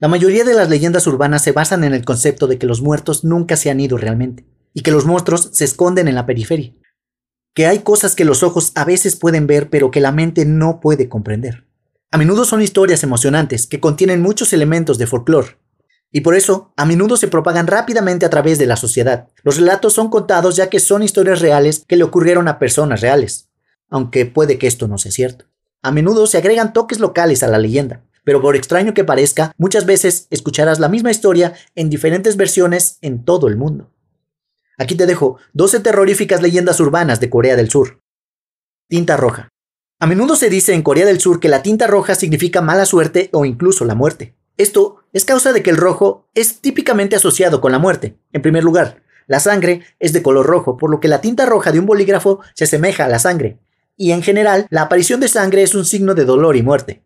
La mayoría de las leyendas urbanas se basan en el concepto de que los muertos nunca se han ido realmente, y que los monstruos se esconden en la periferia, que hay cosas que los ojos a veces pueden ver pero que la mente no puede comprender. A menudo son historias emocionantes que contienen muchos elementos de folclore, y por eso a menudo se propagan rápidamente a través de la sociedad. Los relatos son contados ya que son historias reales que le ocurrieron a personas reales, aunque puede que esto no sea cierto. A menudo se agregan toques locales a la leyenda, pero por extraño que parezca, muchas veces escucharás la misma historia en diferentes versiones en todo el mundo. Aquí te dejo 12 terroríficas leyendas urbanas de Corea del Sur. Tinta roja. A menudo se dice en Corea del Sur que la tinta roja significa mala suerte o incluso la muerte. Esto es causa de que el rojo es típicamente asociado con la muerte. En primer lugar, la sangre es de color rojo, por lo que la tinta roja de un bolígrafo se asemeja a la sangre. Y en general, la aparición de sangre es un signo de dolor y muerte.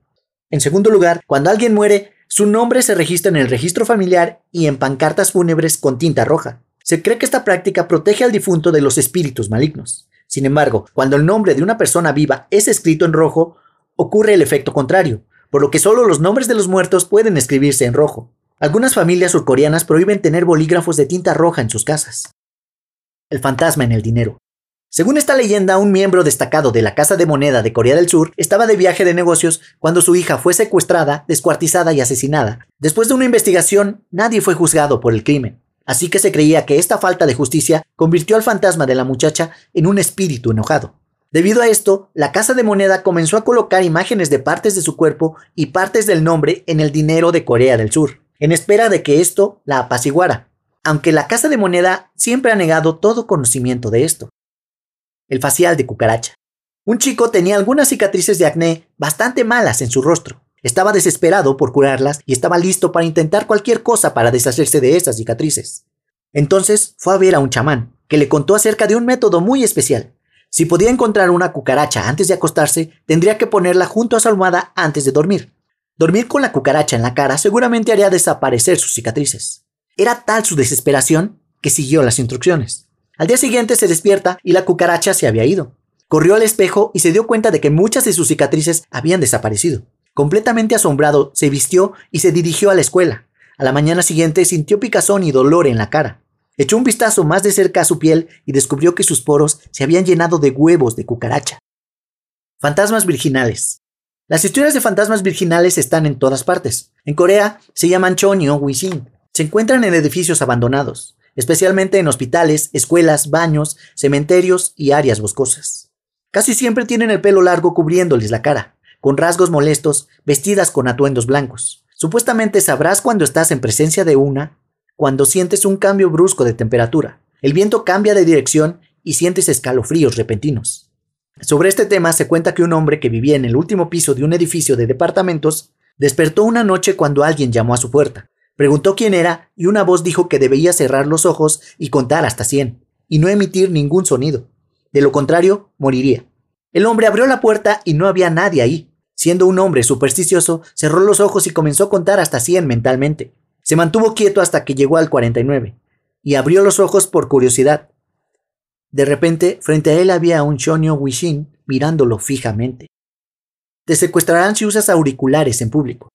En segundo lugar, cuando alguien muere, su nombre se registra en el registro familiar y en pancartas fúnebres con tinta roja. Se cree que esta práctica protege al difunto de los espíritus malignos. Sin embargo, cuando el nombre de una persona viva es escrito en rojo, ocurre el efecto contrario por lo que solo los nombres de los muertos pueden escribirse en rojo. Algunas familias surcoreanas prohíben tener bolígrafos de tinta roja en sus casas. El fantasma en el dinero. Según esta leyenda, un miembro destacado de la Casa de Moneda de Corea del Sur estaba de viaje de negocios cuando su hija fue secuestrada, descuartizada y asesinada. Después de una investigación, nadie fue juzgado por el crimen, así que se creía que esta falta de justicia convirtió al fantasma de la muchacha en un espíritu enojado. Debido a esto, la Casa de Moneda comenzó a colocar imágenes de partes de su cuerpo y partes del nombre en el dinero de Corea del Sur, en espera de que esto la apaciguara, aunque la Casa de Moneda siempre ha negado todo conocimiento de esto. El facial de cucaracha. Un chico tenía algunas cicatrices de acné bastante malas en su rostro. Estaba desesperado por curarlas y estaba listo para intentar cualquier cosa para deshacerse de esas cicatrices. Entonces fue a ver a un chamán, que le contó acerca de un método muy especial. Si podía encontrar una cucaracha antes de acostarse, tendría que ponerla junto a su almohada antes de dormir. Dormir con la cucaracha en la cara seguramente haría desaparecer sus cicatrices. Era tal su desesperación que siguió las instrucciones. Al día siguiente se despierta y la cucaracha se había ido. Corrió al espejo y se dio cuenta de que muchas de sus cicatrices habían desaparecido. Completamente asombrado, se vistió y se dirigió a la escuela. A la mañana siguiente sintió picazón y dolor en la cara. Echó un vistazo más de cerca a su piel y descubrió que sus poros se habían llenado de huevos de cucaracha. Fantasmas virginales. Las historias de fantasmas virginales están en todas partes. En Corea se llaman o wishin. Se encuentran en edificios abandonados, especialmente en hospitales, escuelas, baños, cementerios y áreas boscosas. Casi siempre tienen el pelo largo cubriéndoles la cara, con rasgos molestos, vestidas con atuendos blancos. Supuestamente sabrás cuando estás en presencia de una cuando sientes un cambio brusco de temperatura. El viento cambia de dirección y sientes escalofríos repentinos. Sobre este tema se cuenta que un hombre que vivía en el último piso de un edificio de departamentos despertó una noche cuando alguien llamó a su puerta. Preguntó quién era y una voz dijo que debía cerrar los ojos y contar hasta 100 y no emitir ningún sonido. De lo contrario, moriría. El hombre abrió la puerta y no había nadie ahí. Siendo un hombre supersticioso, cerró los ojos y comenzó a contar hasta 100 mentalmente. Se mantuvo quieto hasta que llegó al 49 y abrió los ojos por curiosidad. De repente, frente a él había un Shonyo Wishin mirándolo fijamente. Te secuestrarán si usas auriculares en público.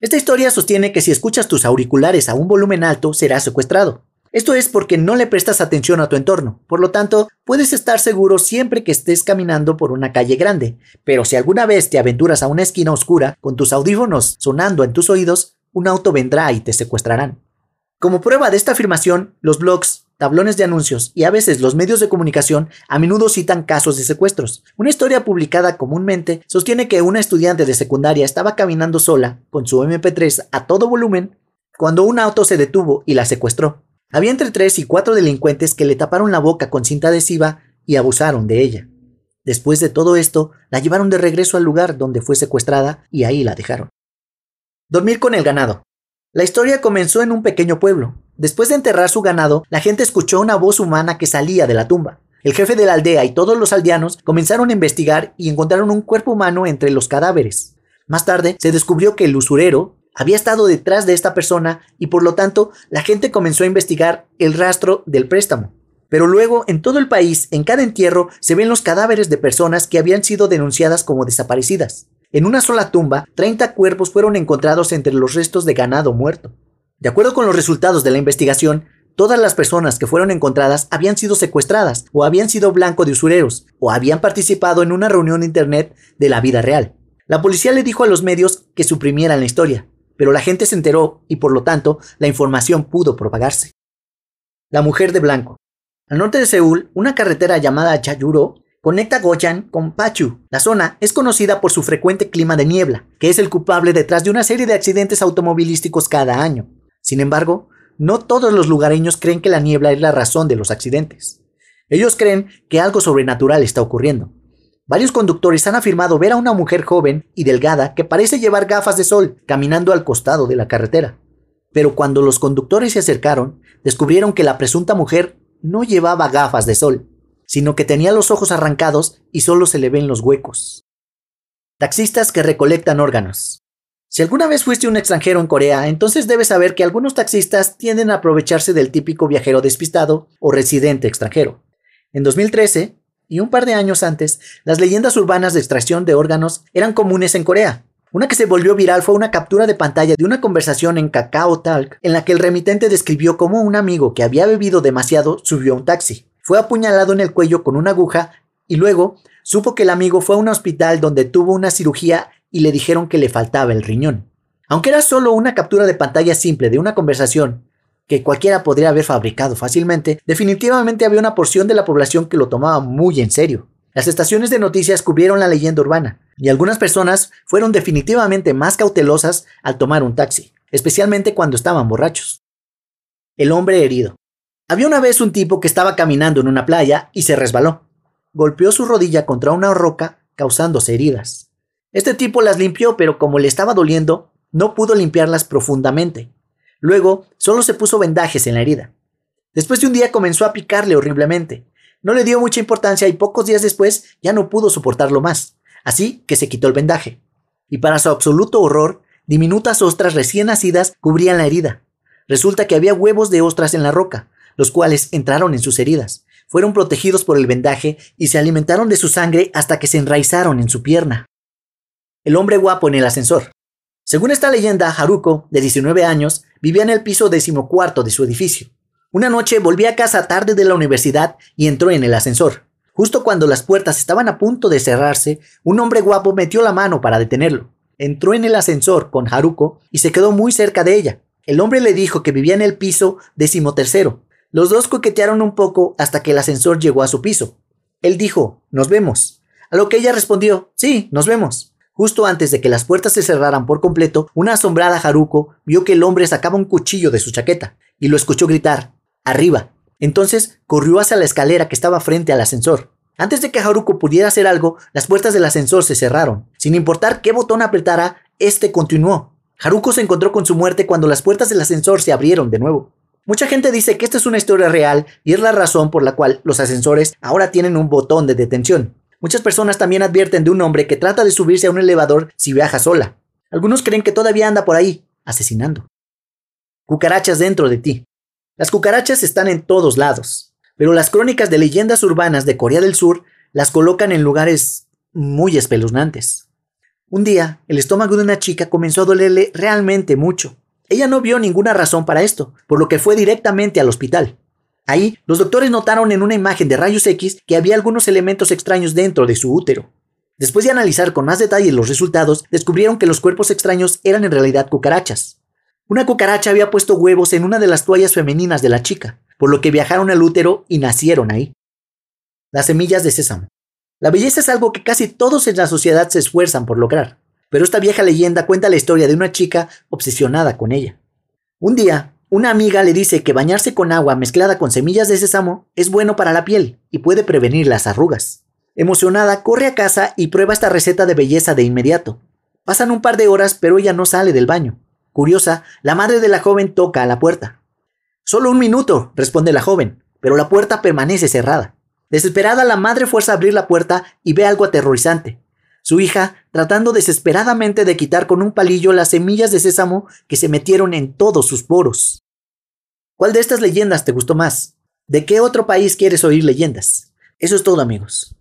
Esta historia sostiene que si escuchas tus auriculares a un volumen alto, serás secuestrado. Esto es porque no le prestas atención a tu entorno, por lo tanto, puedes estar seguro siempre que estés caminando por una calle grande, pero si alguna vez te aventuras a una esquina oscura con tus audífonos sonando en tus oídos, un auto vendrá y te secuestrarán. Como prueba de esta afirmación, los blogs, tablones de anuncios y a veces los medios de comunicación a menudo citan casos de secuestros. Una historia publicada comúnmente sostiene que una estudiante de secundaria estaba caminando sola con su MP3 a todo volumen cuando un auto se detuvo y la secuestró. Había entre tres y cuatro delincuentes que le taparon la boca con cinta adhesiva y abusaron de ella. Después de todo esto, la llevaron de regreso al lugar donde fue secuestrada y ahí la dejaron. Dormir con el ganado. La historia comenzó en un pequeño pueblo. Después de enterrar su ganado, la gente escuchó una voz humana que salía de la tumba. El jefe de la aldea y todos los aldeanos comenzaron a investigar y encontraron un cuerpo humano entre los cadáveres. Más tarde se descubrió que el usurero había estado detrás de esta persona y por lo tanto la gente comenzó a investigar el rastro del préstamo. Pero luego en todo el país, en cada entierro, se ven los cadáveres de personas que habían sido denunciadas como desaparecidas. En una sola tumba, 30 cuerpos fueron encontrados entre los restos de ganado muerto. De acuerdo con los resultados de la investigación, todas las personas que fueron encontradas habían sido secuestradas o habían sido blanco de usureros o habían participado en una reunión de internet de la vida real. La policía le dijo a los medios que suprimieran la historia, pero la gente se enteró y por lo tanto la información pudo propagarse. La mujer de blanco. Al norte de Seúl, una carretera llamada Chayuro conecta Goyan con Pachu. La zona es conocida por su frecuente clima de niebla, que es el culpable detrás de una serie de accidentes automovilísticos cada año. Sin embargo, no todos los lugareños creen que la niebla es la razón de los accidentes. Ellos creen que algo sobrenatural está ocurriendo. Varios conductores han afirmado ver a una mujer joven y delgada que parece llevar gafas de sol caminando al costado de la carretera. Pero cuando los conductores se acercaron, descubrieron que la presunta mujer no llevaba gafas de sol, sino que tenía los ojos arrancados y solo se le ven los huecos. Taxistas que recolectan órganos. Si alguna vez fuiste un extranjero en Corea, entonces debes saber que algunos taxistas tienden a aprovecharse del típico viajero despistado o residente extranjero. En 2013, y un par de años antes, las leyendas urbanas de extracción de órganos eran comunes en Corea. Una que se volvió viral fue una captura de pantalla de una conversación en Kakao Talk en la que el remitente describió cómo un amigo que había bebido demasiado subió a un taxi fue apuñalado en el cuello con una aguja y luego supo que el amigo fue a un hospital donde tuvo una cirugía y le dijeron que le faltaba el riñón. Aunque era solo una captura de pantalla simple de una conversación que cualquiera podría haber fabricado fácilmente, definitivamente había una porción de la población que lo tomaba muy en serio. Las estaciones de noticias cubrieron la leyenda urbana, y algunas personas fueron definitivamente más cautelosas al tomar un taxi, especialmente cuando estaban borrachos. El hombre herido. Había una vez un tipo que estaba caminando en una playa y se resbaló. Golpeó su rodilla contra una roca, causándose heridas. Este tipo las limpió, pero como le estaba doliendo, no pudo limpiarlas profundamente. Luego, solo se puso vendajes en la herida. Después de un día comenzó a picarle horriblemente. No le dio mucha importancia y pocos días después ya no pudo soportarlo más, así que se quitó el vendaje. Y para su absoluto horror, diminutas ostras recién nacidas cubrían la herida. Resulta que había huevos de ostras en la roca, los cuales entraron en sus heridas, fueron protegidos por el vendaje y se alimentaron de su sangre hasta que se enraizaron en su pierna. El hombre guapo en el ascensor. Según esta leyenda, Haruko, de 19 años, vivía en el piso decimocuarto de su edificio. Una noche volvió a casa tarde de la universidad y entró en el ascensor. Justo cuando las puertas estaban a punto de cerrarse, un hombre guapo metió la mano para detenerlo. Entró en el ascensor con Haruko y se quedó muy cerca de ella. El hombre le dijo que vivía en el piso decimotercero los dos coquetearon un poco hasta que el ascensor llegó a su piso. Él dijo, nos vemos. A lo que ella respondió, sí, nos vemos. Justo antes de que las puertas se cerraran por completo, una asombrada Haruko vio que el hombre sacaba un cuchillo de su chaqueta y lo escuchó gritar, arriba. Entonces corrió hacia la escalera que estaba frente al ascensor. Antes de que Haruko pudiera hacer algo, las puertas del ascensor se cerraron. Sin importar qué botón apretara, este continuó. Haruko se encontró con su muerte cuando las puertas del ascensor se abrieron de nuevo. Mucha gente dice que esta es una historia real y es la razón por la cual los ascensores ahora tienen un botón de detención. Muchas personas también advierten de un hombre que trata de subirse a un elevador si viaja sola. Algunos creen que todavía anda por ahí, asesinando. Cucarachas dentro de ti. Las cucarachas están en todos lados, pero las crónicas de leyendas urbanas de Corea del Sur las colocan en lugares muy espeluznantes. Un día, el estómago de una chica comenzó a dolerle realmente mucho. Ella no vio ninguna razón para esto, por lo que fue directamente al hospital. Ahí, los doctores notaron en una imagen de rayos X que había algunos elementos extraños dentro de su útero. Después de analizar con más detalle los resultados, descubrieron que los cuerpos extraños eran en realidad cucarachas. Una cucaracha había puesto huevos en una de las toallas femeninas de la chica, por lo que viajaron al útero y nacieron ahí. Las semillas de sésamo. La belleza es algo que casi todos en la sociedad se esfuerzan por lograr pero esta vieja leyenda cuenta la historia de una chica obsesionada con ella. Un día, una amiga le dice que bañarse con agua mezclada con semillas de sésamo es bueno para la piel y puede prevenir las arrugas. Emocionada, corre a casa y prueba esta receta de belleza de inmediato. Pasan un par de horas, pero ella no sale del baño. Curiosa, la madre de la joven toca a la puerta. Solo un minuto, responde la joven, pero la puerta permanece cerrada. Desesperada, la madre fuerza a abrir la puerta y ve algo aterrorizante su hija tratando desesperadamente de quitar con un palillo las semillas de sésamo que se metieron en todos sus poros. ¿Cuál de estas leyendas te gustó más? ¿De qué otro país quieres oír leyendas? Eso es todo amigos.